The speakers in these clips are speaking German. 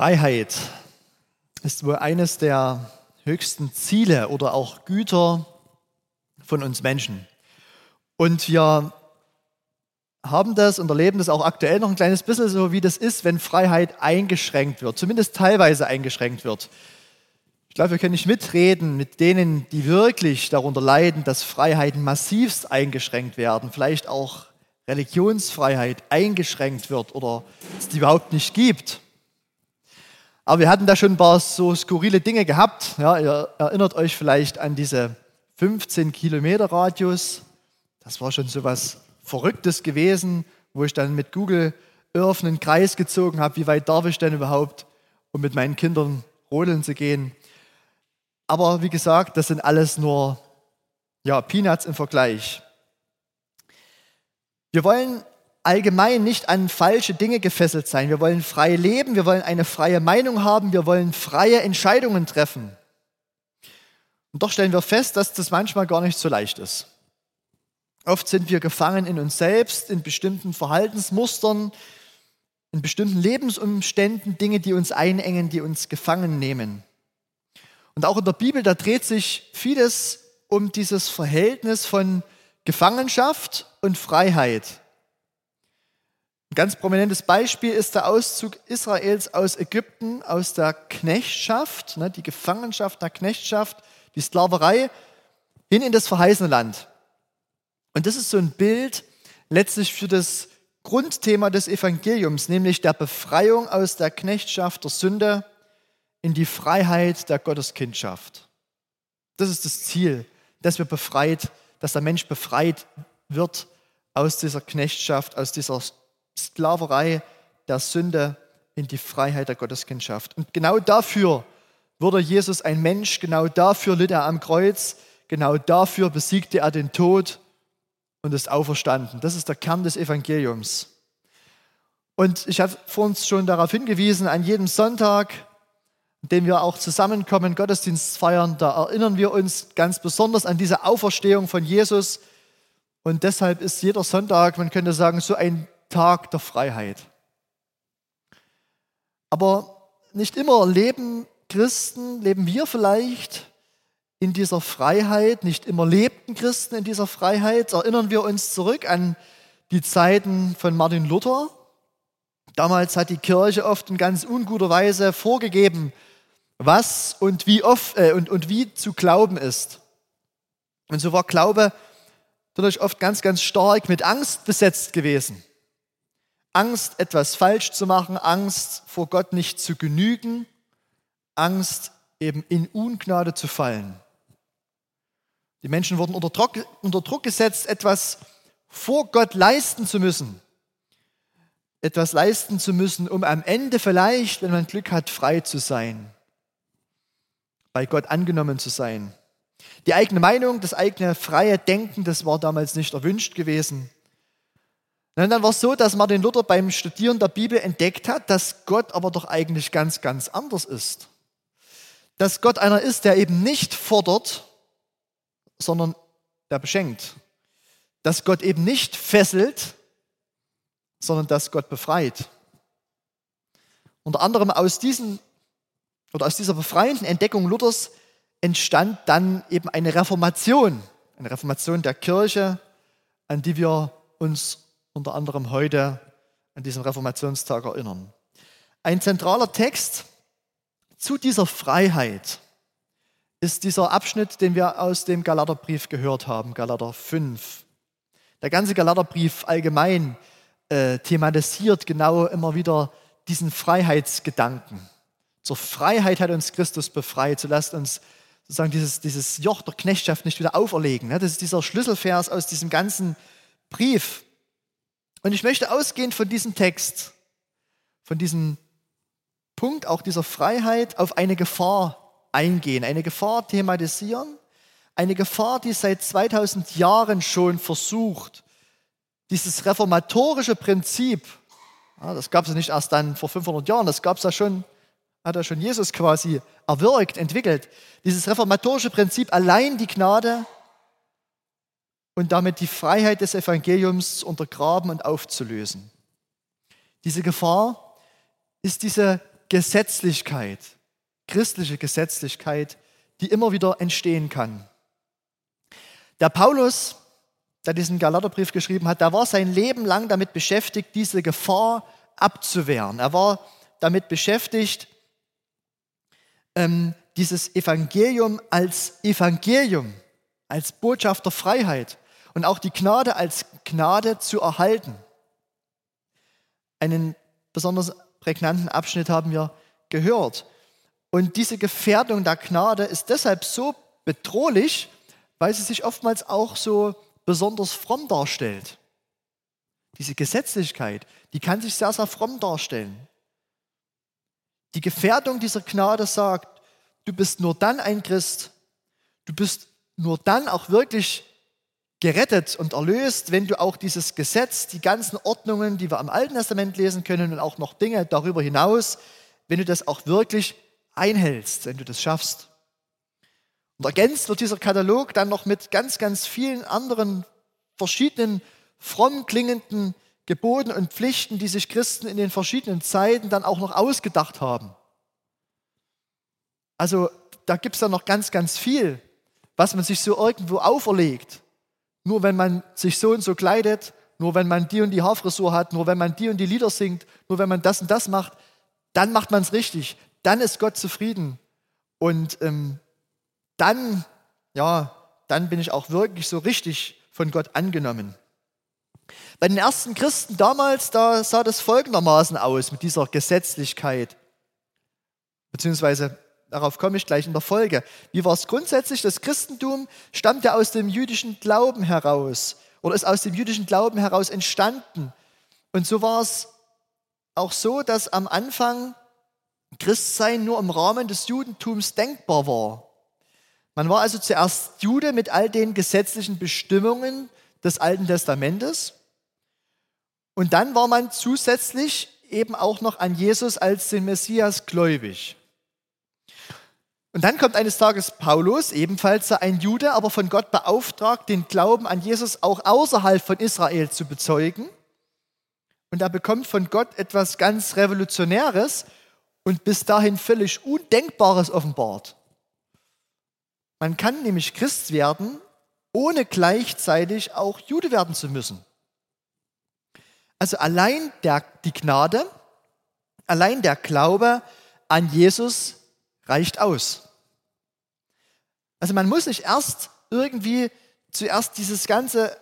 Freiheit ist wohl eines der höchsten Ziele oder auch Güter von uns Menschen. Und wir haben das und erleben das auch aktuell noch ein kleines bisschen so, wie das ist, wenn Freiheit eingeschränkt wird, zumindest teilweise eingeschränkt wird. Ich glaube, wir können nicht mitreden mit denen, die wirklich darunter leiden, dass Freiheiten massivst eingeschränkt werden, vielleicht auch Religionsfreiheit eingeschränkt wird oder es die überhaupt nicht gibt. Aber wir hatten da schon ein paar so skurrile Dinge gehabt. Ja, ihr erinnert euch vielleicht an diese 15 Kilometer Radius. Das war schon so was Verrücktes gewesen, wo ich dann mit Google Earth einen Kreis gezogen habe, wie weit darf ich denn überhaupt, um mit meinen Kindern rodeln zu gehen. Aber wie gesagt, das sind alles nur ja, Peanuts im Vergleich. Wir wollen allgemein nicht an falsche Dinge gefesselt sein. Wir wollen frei leben, wir wollen eine freie Meinung haben, wir wollen freie Entscheidungen treffen. Und doch stellen wir fest, dass das manchmal gar nicht so leicht ist. Oft sind wir gefangen in uns selbst, in bestimmten Verhaltensmustern, in bestimmten Lebensumständen, Dinge, die uns einengen, die uns gefangen nehmen. Und auch in der Bibel, da dreht sich vieles um dieses Verhältnis von Gefangenschaft und Freiheit. Ein ganz prominentes Beispiel ist der Auszug Israels aus Ägypten, aus der Knechtschaft, ne, die Gefangenschaft der Knechtschaft, die Sklaverei, hin in das verheißene Land. Und das ist so ein Bild letztlich für das Grundthema des Evangeliums, nämlich der Befreiung aus der Knechtschaft der Sünde in die Freiheit der Gotteskindschaft. Das ist das Ziel, dass wir befreit, dass der Mensch befreit wird aus dieser Knechtschaft, aus dieser Sklaverei der Sünde in die Freiheit der Gotteskindschaft. Und genau dafür wurde Jesus ein Mensch, genau dafür litt er am Kreuz, genau dafür besiegte er den Tod und ist auferstanden. Das ist der Kern des Evangeliums. Und ich habe vor uns schon darauf hingewiesen, an jedem Sonntag, an dem wir auch zusammenkommen, Gottesdienst feiern, da erinnern wir uns ganz besonders an diese Auferstehung von Jesus. Und deshalb ist jeder Sonntag, man könnte sagen, so ein Tag der Freiheit. Aber nicht immer leben Christen, leben wir vielleicht in dieser Freiheit, nicht immer lebten Christen in dieser Freiheit. Erinnern wir uns zurück an die Zeiten von Martin Luther. Damals hat die Kirche oft in ganz unguter Weise vorgegeben, was und wie, oft, äh, und, und wie zu glauben ist. Und so war Glaube dadurch oft ganz, ganz stark mit Angst besetzt gewesen. Angst, etwas falsch zu machen, Angst, vor Gott nicht zu genügen, Angst, eben in Ungnade zu fallen. Die Menschen wurden unter Druck, unter Druck gesetzt, etwas vor Gott leisten zu müssen. Etwas leisten zu müssen, um am Ende vielleicht, wenn man Glück hat, frei zu sein. Bei Gott angenommen zu sein. Die eigene Meinung, das eigene freie Denken, das war damals nicht erwünscht gewesen. Und dann war es so, dass Martin Luther beim Studieren der Bibel entdeckt hat, dass Gott aber doch eigentlich ganz, ganz anders ist. Dass Gott einer ist, der eben nicht fordert, sondern der beschenkt. Dass Gott eben nicht fesselt, sondern dass Gott befreit. Unter anderem aus, diesen, oder aus dieser befreienden Entdeckung Luthers entstand dann eben eine Reformation, eine Reformation der Kirche, an die wir uns unter anderem heute an diesem Reformationstag erinnern. Ein zentraler Text zu dieser Freiheit ist dieser Abschnitt, den wir aus dem Galaterbrief gehört haben, Galater 5. Der ganze Galaterbrief allgemein äh, thematisiert genau immer wieder diesen Freiheitsgedanken. Zur Freiheit hat uns Christus befreit. So lasst uns sozusagen dieses, dieses Joch der Knechtschaft nicht wieder auferlegen. Ne? Das ist dieser Schlüsselvers aus diesem ganzen Brief. Und ich möchte ausgehend von diesem Text, von diesem Punkt auch dieser Freiheit auf eine Gefahr eingehen, eine Gefahr thematisieren, eine Gefahr, die seit 2000 Jahren schon versucht, dieses reformatorische Prinzip, das gab es nicht erst dann vor 500 Jahren, das gab es ja schon, hat ja schon Jesus quasi erwirkt, entwickelt. Dieses reformatorische Prinzip, allein die Gnade und damit die Freiheit des Evangeliums zu untergraben und aufzulösen. Diese Gefahr ist diese Gesetzlichkeit, christliche Gesetzlichkeit, die immer wieder entstehen kann. Der Paulus, der diesen Galaterbrief geschrieben hat, der war sein Leben lang damit beschäftigt, diese Gefahr abzuwehren. Er war damit beschäftigt, ähm, dieses Evangelium als Evangelium, als Botschaft der Freiheit und auch die Gnade als Gnade zu erhalten. Einen besonders prägnanten Abschnitt haben wir gehört. Und diese Gefährdung der Gnade ist deshalb so bedrohlich, weil sie sich oftmals auch so besonders fromm darstellt. Diese Gesetzlichkeit, die kann sich sehr, sehr fromm darstellen. Die Gefährdung dieser Gnade sagt, du bist nur dann ein Christ, du bist nur dann auch wirklich gerettet und erlöst, wenn du auch dieses Gesetz, die ganzen Ordnungen, die wir im Alten Testament lesen können und auch noch Dinge darüber hinaus, wenn du das auch wirklich einhältst, wenn du das schaffst. Und ergänzt wird dieser Katalog dann noch mit ganz, ganz vielen anderen verschiedenen fromm klingenden Geboten und Pflichten, die sich Christen in den verschiedenen Zeiten dann auch noch ausgedacht haben. Also da gibt es dann noch ganz, ganz viel, was man sich so irgendwo auferlegt. Nur wenn man sich so und so kleidet, nur wenn man die und die Haarfrisur hat, nur wenn man die und die Lieder singt, nur wenn man das und das macht, dann macht man es richtig. Dann ist Gott zufrieden. Und ähm, dann, ja, dann bin ich auch wirklich so richtig von Gott angenommen. Bei den ersten Christen damals, da sah das folgendermaßen aus mit dieser Gesetzlichkeit. Beziehungsweise darauf komme ich gleich in der Folge. Wie war es grundsätzlich? Das Christentum stammt ja aus dem jüdischen Glauben heraus oder ist aus dem jüdischen Glauben heraus entstanden. Und so war es auch so, dass am Anfang Christsein nur im Rahmen des Judentums denkbar war. Man war also zuerst Jude mit all den gesetzlichen Bestimmungen des Alten Testamentes. Und dann war man zusätzlich eben auch noch an Jesus als den Messias gläubig. Und dann kommt eines Tages Paulus, ebenfalls ein Jude, aber von Gott beauftragt, den Glauben an Jesus auch außerhalb von Israel zu bezeugen. Und er bekommt von Gott etwas ganz Revolutionäres und bis dahin völlig Undenkbares offenbart. Man kann nämlich Christ werden, ohne gleichzeitig auch Jude werden zu müssen. Also allein der, die Gnade, allein der Glaube an Jesus reicht aus. Also man muss nicht erst irgendwie zuerst dieses ganze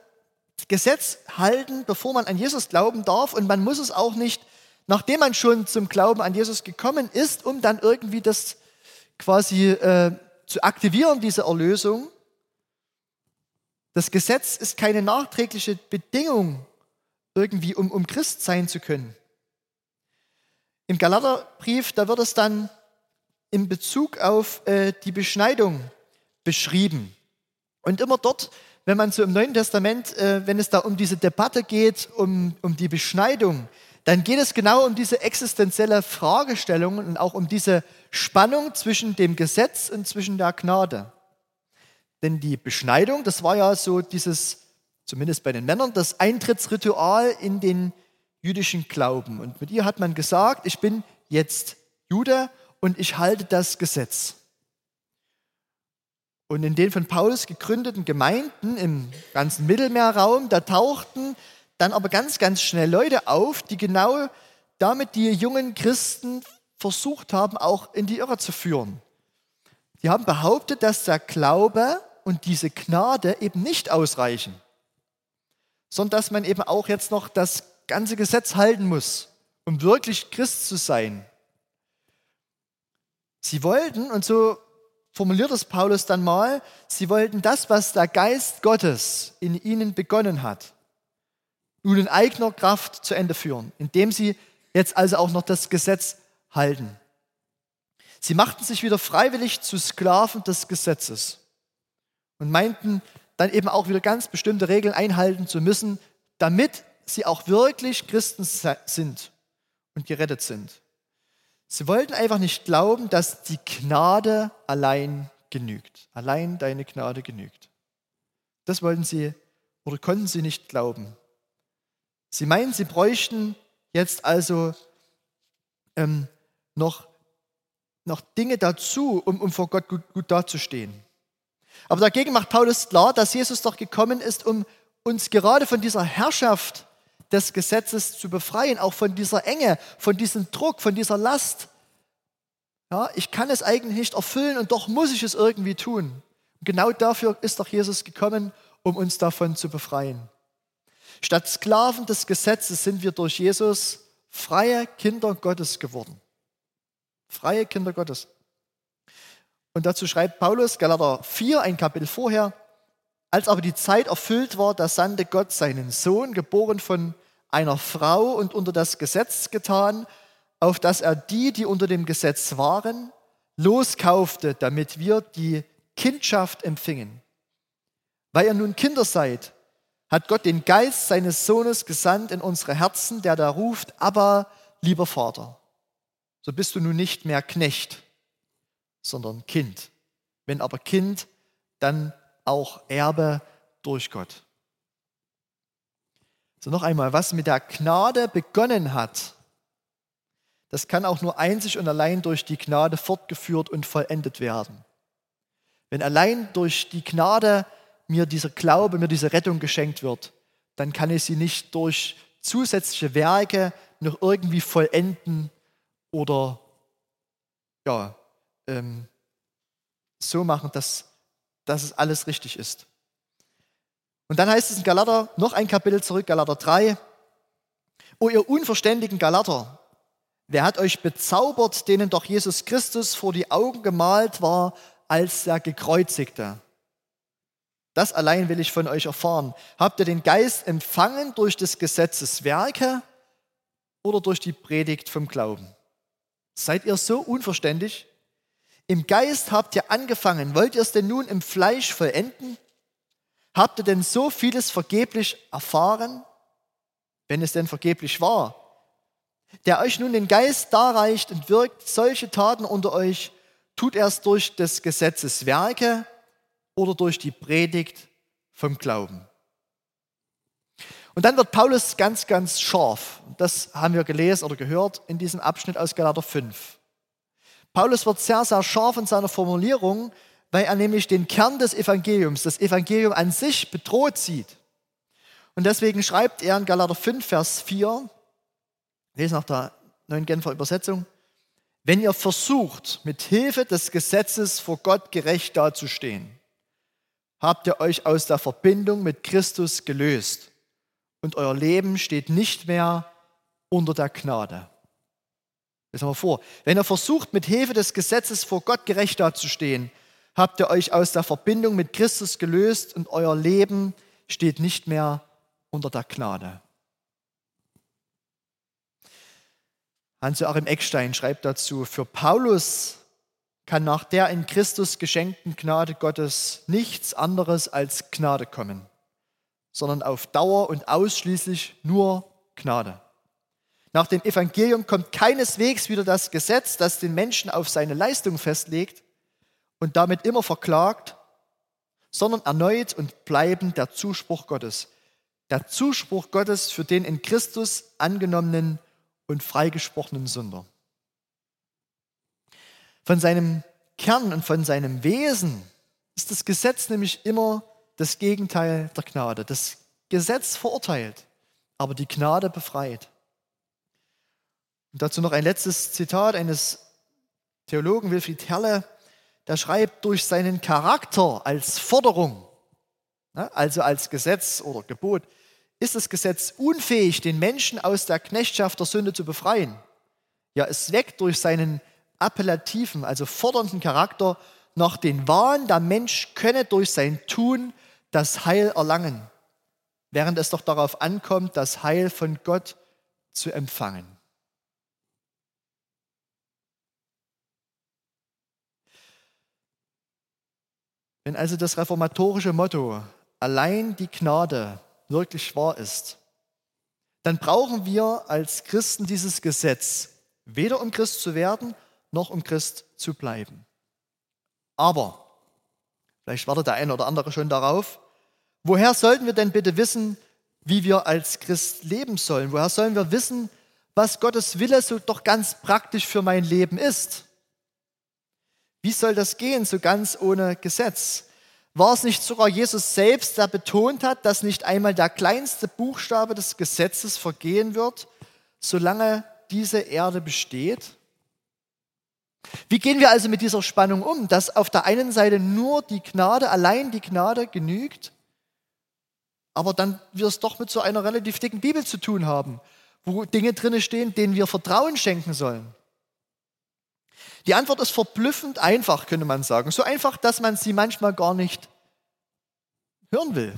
Gesetz halten, bevor man an Jesus glauben darf. Und man muss es auch nicht, nachdem man schon zum Glauben an Jesus gekommen ist, um dann irgendwie das quasi äh, zu aktivieren, diese Erlösung. Das Gesetz ist keine nachträgliche Bedingung irgendwie, um, um Christ sein zu können. Im Galaterbrief, da wird es dann in Bezug auf äh, die Beschneidung beschrieben. Und immer dort, wenn man so im Neuen Testament, äh, wenn es da um diese Debatte geht, um, um die Beschneidung, dann geht es genau um diese existenzielle Fragestellung und auch um diese Spannung zwischen dem Gesetz und zwischen der Gnade. Denn die Beschneidung, das war ja so dieses, zumindest bei den Männern, das Eintrittsritual in den jüdischen Glauben. Und mit ihr hat man gesagt, ich bin jetzt Jude und ich halte das Gesetz. Und in den von Paulus gegründeten Gemeinden im ganzen Mittelmeerraum, da tauchten dann aber ganz, ganz schnell Leute auf, die genau damit die jungen Christen versucht haben, auch in die Irre zu führen. Die haben behauptet, dass der Glaube und diese Gnade eben nicht ausreichen, sondern dass man eben auch jetzt noch das ganze Gesetz halten muss, um wirklich Christ zu sein. Sie wollten, und so formuliert es Paulus dann mal, sie wollten das, was der Geist Gottes in ihnen begonnen hat, nun in eigener Kraft zu Ende führen, indem sie jetzt also auch noch das Gesetz halten. Sie machten sich wieder freiwillig zu Sklaven des Gesetzes und meinten dann eben auch wieder ganz bestimmte Regeln einhalten zu müssen, damit sie auch wirklich Christen sind und gerettet sind. Sie wollten einfach nicht glauben, dass die Gnade allein genügt. Allein deine Gnade genügt. Das wollten sie oder konnten sie nicht glauben. Sie meinen, sie bräuchten jetzt also ähm, noch, noch Dinge dazu, um, um vor Gott gut, gut dazustehen. Aber dagegen macht Paulus klar, dass Jesus doch gekommen ist, um uns gerade von dieser Herrschaft des Gesetzes zu befreien, auch von dieser Enge, von diesem Druck, von dieser Last. Ja, ich kann es eigentlich nicht erfüllen und doch muss ich es irgendwie tun. Und genau dafür ist doch Jesus gekommen, um uns davon zu befreien. Statt Sklaven des Gesetzes sind wir durch Jesus freie Kinder Gottes geworden. Freie Kinder Gottes. Und dazu schreibt Paulus, Galater 4, ein Kapitel vorher, als aber die Zeit erfüllt war, da sandte Gott seinen Sohn, geboren von einer Frau und unter das Gesetz getan, auf dass er die, die unter dem Gesetz waren, loskaufte, damit wir die Kindschaft empfingen. Weil ihr nun Kinder seid, hat Gott den Geist seines Sohnes gesandt in unsere Herzen, der da ruft, aber lieber Vater, so bist du nun nicht mehr Knecht, sondern Kind. Wenn aber Kind, dann auch Erbe durch Gott. So noch einmal, was mit der Gnade begonnen hat, das kann auch nur einzig und allein durch die Gnade fortgeführt und vollendet werden. Wenn allein durch die Gnade mir dieser Glaube, mir diese Rettung geschenkt wird, dann kann ich sie nicht durch zusätzliche Werke noch irgendwie vollenden oder ja, ähm, so machen, dass, dass es alles richtig ist. Und dann heißt es in Galater, noch ein Kapitel zurück, Galater 3, O ihr unverständigen Galater, wer hat euch bezaubert, denen doch Jesus Christus vor die Augen gemalt war als der Gekreuzigte? Das allein will ich von euch erfahren. Habt ihr den Geist empfangen durch des Gesetzes Werke oder durch die Predigt vom Glauben? Seid ihr so unverständlich? Im Geist habt ihr angefangen. Wollt ihr es denn nun im Fleisch vollenden? Habt ihr denn so vieles vergeblich erfahren, wenn es denn vergeblich war? Der euch nun den Geist darreicht und wirkt solche Taten unter euch, tut erst durch des Gesetzes Werke oder durch die Predigt vom Glauben. Und dann wird Paulus ganz, ganz scharf. Das haben wir gelesen oder gehört in diesem Abschnitt aus Galater 5. Paulus wird sehr, sehr scharf in seiner Formulierung, weil er nämlich den Kern des Evangeliums, das Evangelium an sich bedroht sieht. Und deswegen schreibt er in Galater 5, Vers 4, lese nach der neuen Genfer Übersetzung, wenn ihr versucht, mit Hilfe des Gesetzes vor Gott gerecht dazustehen, habt ihr euch aus der Verbindung mit Christus gelöst und euer Leben steht nicht mehr unter der Gnade. Haben wir vor. Wenn ihr versucht, mit Hilfe des Gesetzes vor Gott gerecht dazustehen, habt ihr euch aus der Verbindung mit Christus gelöst und euer Leben steht nicht mehr unter der Gnade. Hans-Joachim Eckstein schreibt dazu, für Paulus kann nach der in Christus geschenkten Gnade Gottes nichts anderes als Gnade kommen, sondern auf Dauer und ausschließlich nur Gnade. Nach dem Evangelium kommt keineswegs wieder das Gesetz, das den Menschen auf seine Leistung festlegt und damit immer verklagt, sondern erneut und bleibend der Zuspruch Gottes. Der Zuspruch Gottes für den in Christus angenommenen und freigesprochenen Sünder. Von seinem Kern und von seinem Wesen ist das Gesetz nämlich immer das Gegenteil der Gnade. Das Gesetz verurteilt, aber die Gnade befreit. Und dazu noch ein letztes Zitat eines Theologen, Wilfried Herle, der schreibt, durch seinen Charakter als Forderung, also als Gesetz oder Gebot, ist das Gesetz unfähig, den Menschen aus der Knechtschaft der Sünde zu befreien. Ja, es weckt durch seinen appellativen, also fordernden Charakter noch den Wahn, der Mensch könne durch sein Tun das Heil erlangen, während es doch darauf ankommt, das Heil von Gott zu empfangen. Wenn also das reformatorische Motto allein die Gnade wirklich wahr ist, dann brauchen wir als Christen dieses Gesetz, weder um Christ zu werden, noch um Christ zu bleiben. Aber, vielleicht wartet der eine oder andere schon darauf, woher sollten wir denn bitte wissen, wie wir als Christ leben sollen? Woher sollen wir wissen, was Gottes Wille so doch ganz praktisch für mein Leben ist. Wie soll das gehen, so ganz ohne Gesetz? War es nicht sogar Jesus selbst, der betont hat, dass nicht einmal der kleinste Buchstabe des Gesetzes vergehen wird, solange diese Erde besteht? Wie gehen wir also mit dieser Spannung um, dass auf der einen Seite nur die Gnade, allein die Gnade genügt, aber dann wir es doch mit so einer relativ dicken Bibel zu tun haben, wo Dinge drin stehen, denen wir Vertrauen schenken sollen? Die Antwort ist verblüffend einfach, könnte man sagen. So einfach, dass man sie manchmal gar nicht hören will.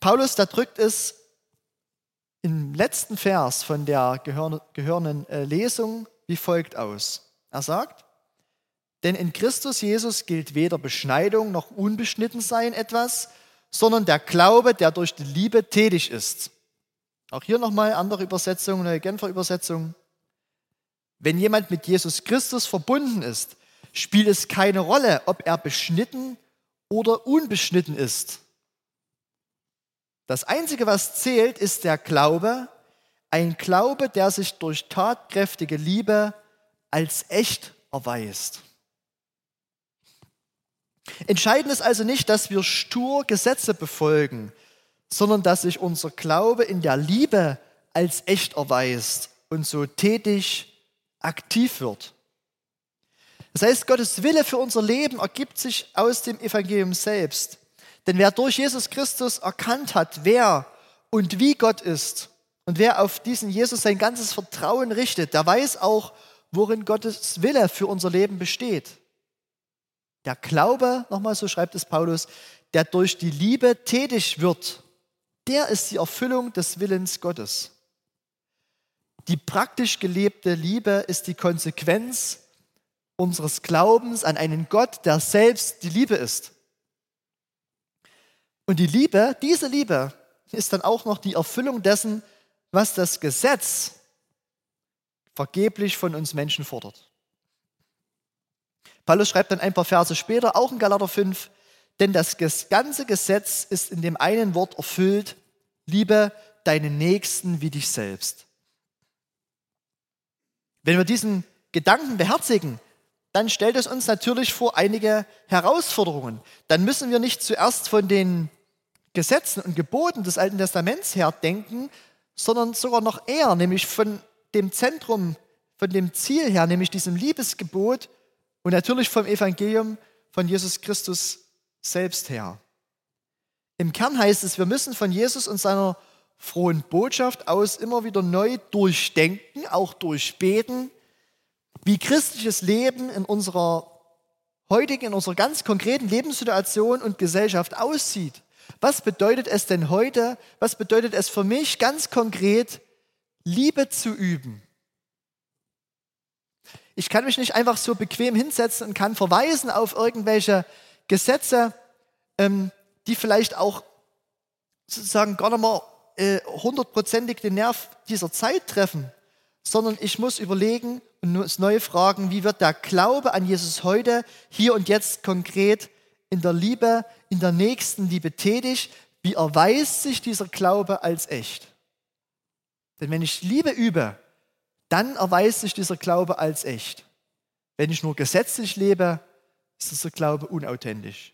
Paulus, da drückt es im letzten Vers von der gehörenden äh, Lesung wie folgt aus. Er sagt, denn in Christus Jesus gilt weder Beschneidung noch Unbeschnittensein etwas, sondern der Glaube, der durch die Liebe tätig ist. Auch hier nochmal andere Übersetzung, neue Genfer Übersetzung. Wenn jemand mit Jesus Christus verbunden ist, spielt es keine Rolle, ob er beschnitten oder unbeschnitten ist. Das Einzige, was zählt, ist der Glaube, ein Glaube, der sich durch tatkräftige Liebe als echt erweist. Entscheidend ist also nicht, dass wir stur Gesetze befolgen, sondern dass sich unser Glaube in der Liebe als echt erweist und so tätig aktiv wird. Das heißt, Gottes Wille für unser Leben ergibt sich aus dem Evangelium selbst. Denn wer durch Jesus Christus erkannt hat, wer und wie Gott ist und wer auf diesen Jesus sein ganzes Vertrauen richtet, der weiß auch, worin Gottes Wille für unser Leben besteht. Der Glaube, nochmal so schreibt es Paulus, der durch die Liebe tätig wird, der ist die Erfüllung des Willens Gottes. Die praktisch gelebte Liebe ist die Konsequenz unseres Glaubens an einen Gott, der selbst die Liebe ist. Und die Liebe, diese Liebe, ist dann auch noch die Erfüllung dessen, was das Gesetz vergeblich von uns Menschen fordert. Paulus schreibt dann ein paar Verse später, auch in Galater 5, denn das ganze Gesetz ist in dem einen Wort erfüllt, liebe deinen Nächsten wie dich selbst. Wenn wir diesen Gedanken beherzigen, dann stellt es uns natürlich vor einige Herausforderungen. Dann müssen wir nicht zuerst von den Gesetzen und Geboten des Alten Testaments her denken, sondern sogar noch eher, nämlich von dem Zentrum, von dem Ziel her, nämlich diesem Liebesgebot und natürlich vom Evangelium von Jesus Christus selbst her. Im Kern heißt es, wir müssen von Jesus und seiner frohen Botschaft aus immer wieder neu durchdenken, auch durchbeten, wie christliches Leben in unserer heutigen, in unserer ganz konkreten Lebenssituation und Gesellschaft aussieht. Was bedeutet es denn heute, was bedeutet es für mich ganz konkret, Liebe zu üben? Ich kann mich nicht einfach so bequem hinsetzen und kann verweisen auf irgendwelche Gesetze, ähm, die vielleicht auch sozusagen gar nicht mal äh, hundertprozentig den Nerv dieser Zeit treffen, sondern ich muss überlegen und neu fragen, wie wird der Glaube an Jesus heute, hier und jetzt konkret in der Liebe, in der nächsten Liebe tätig? Wie erweist sich dieser Glaube als echt? Denn wenn ich Liebe übe, dann erweist sich dieser Glaube als echt. Wenn ich nur gesetzlich lebe, ist dieser Glaube unauthentisch.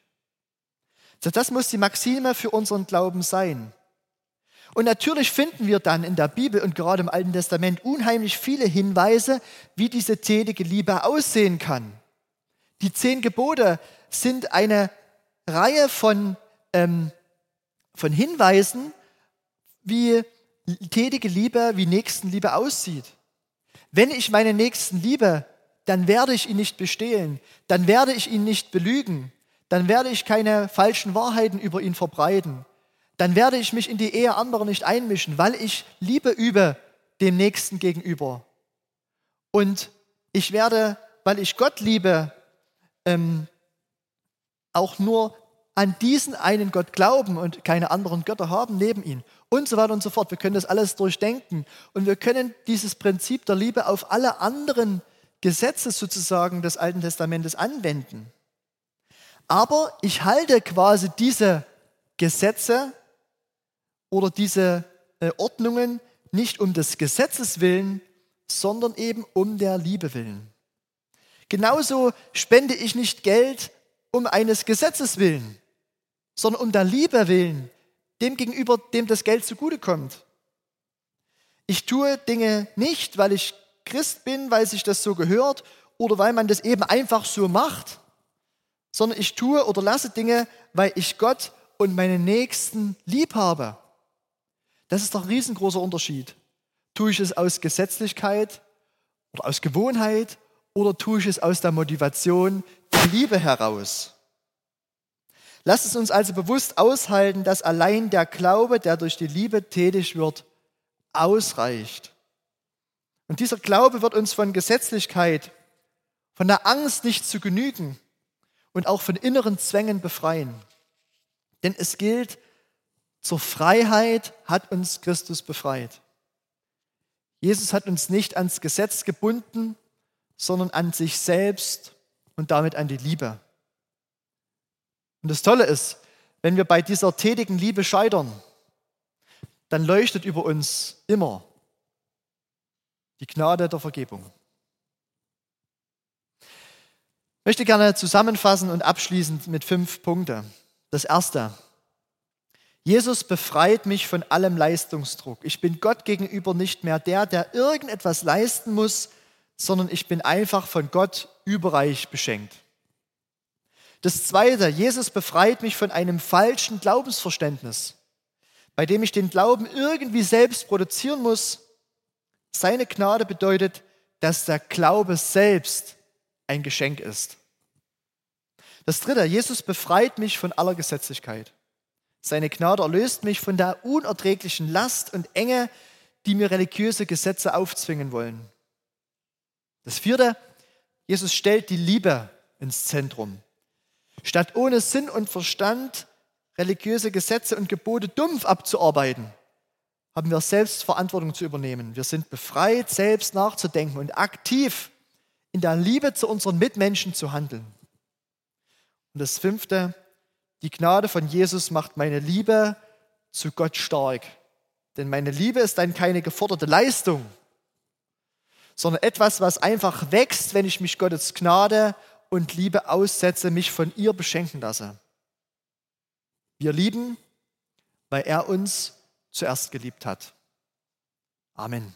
Das muss die Maxime für unseren Glauben sein. Und natürlich finden wir dann in der Bibel und gerade im Alten Testament unheimlich viele Hinweise, wie diese tätige Liebe aussehen kann. Die zehn Gebote sind eine Reihe von, ähm, von Hinweisen, wie tätige Liebe, wie Nächstenliebe aussieht. Wenn ich meinen Nächsten liebe, dann werde ich ihn nicht bestehlen, dann werde ich ihn nicht belügen, dann werde ich keine falschen Wahrheiten über ihn verbreiten, dann werde ich mich in die Ehe anderer nicht einmischen, weil ich Liebe übe dem Nächsten gegenüber. Und ich werde, weil ich Gott liebe, ähm, auch nur an diesen einen Gott glauben und keine anderen Götter haben neben ihm und so weiter und so fort. Wir können das alles durchdenken und wir können dieses Prinzip der Liebe auf alle anderen Gesetze sozusagen des Alten Testamentes anwenden. Aber ich halte quasi diese Gesetze oder diese äh, Ordnungen nicht um des Gesetzes willen, sondern eben um der Liebe willen. Genauso spende ich nicht Geld um eines Gesetzes willen, sondern um der Liebe willen, dem gegenüber, dem das Geld zugutekommt. Ich tue Dinge nicht, weil ich Christ bin, weil sich das so gehört oder weil man das eben einfach so macht, sondern ich tue oder lasse Dinge, weil ich Gott und meine Nächsten lieb habe. Das ist doch ein riesengroßer Unterschied. Tue ich es aus Gesetzlichkeit oder aus Gewohnheit oder tue ich es aus der Motivation der Liebe heraus? Lasst es uns also bewusst aushalten, dass allein der Glaube, der durch die Liebe tätig wird, ausreicht. Und dieser Glaube wird uns von Gesetzlichkeit, von der Angst nicht zu genügen und auch von inneren Zwängen befreien. Denn es gilt, zur Freiheit hat uns Christus befreit. Jesus hat uns nicht ans Gesetz gebunden, sondern an sich selbst und damit an die Liebe. Und das Tolle ist, wenn wir bei dieser tätigen Liebe scheitern, dann leuchtet über uns immer die Gnade der Vergebung. Ich möchte gerne zusammenfassen und abschließen mit fünf Punkten. Das erste. Jesus befreit mich von allem Leistungsdruck. Ich bin Gott gegenüber nicht mehr der, der irgendetwas leisten muss, sondern ich bin einfach von Gott überreich beschenkt. Das Zweite, Jesus befreit mich von einem falschen Glaubensverständnis, bei dem ich den Glauben irgendwie selbst produzieren muss. Seine Gnade bedeutet, dass der Glaube selbst ein Geschenk ist. Das Dritte, Jesus befreit mich von aller Gesetzlichkeit. Seine Gnade erlöst mich von der unerträglichen Last und Enge, die mir religiöse Gesetze aufzwingen wollen. Das Vierte, Jesus stellt die Liebe ins Zentrum. Statt ohne Sinn und Verstand religiöse Gesetze und Gebote dumpf abzuarbeiten, haben wir selbst Verantwortung zu übernehmen. Wir sind befreit, selbst nachzudenken und aktiv in der Liebe zu unseren Mitmenschen zu handeln. Und das fünfte, die Gnade von Jesus macht meine Liebe zu Gott stark. Denn meine Liebe ist dann keine geforderte Leistung, sondern etwas, was einfach wächst, wenn ich mich Gottes Gnade und Liebe aussetze, mich von ihr beschenken lasse. Wir lieben, weil er uns zuerst geliebt hat. Amen.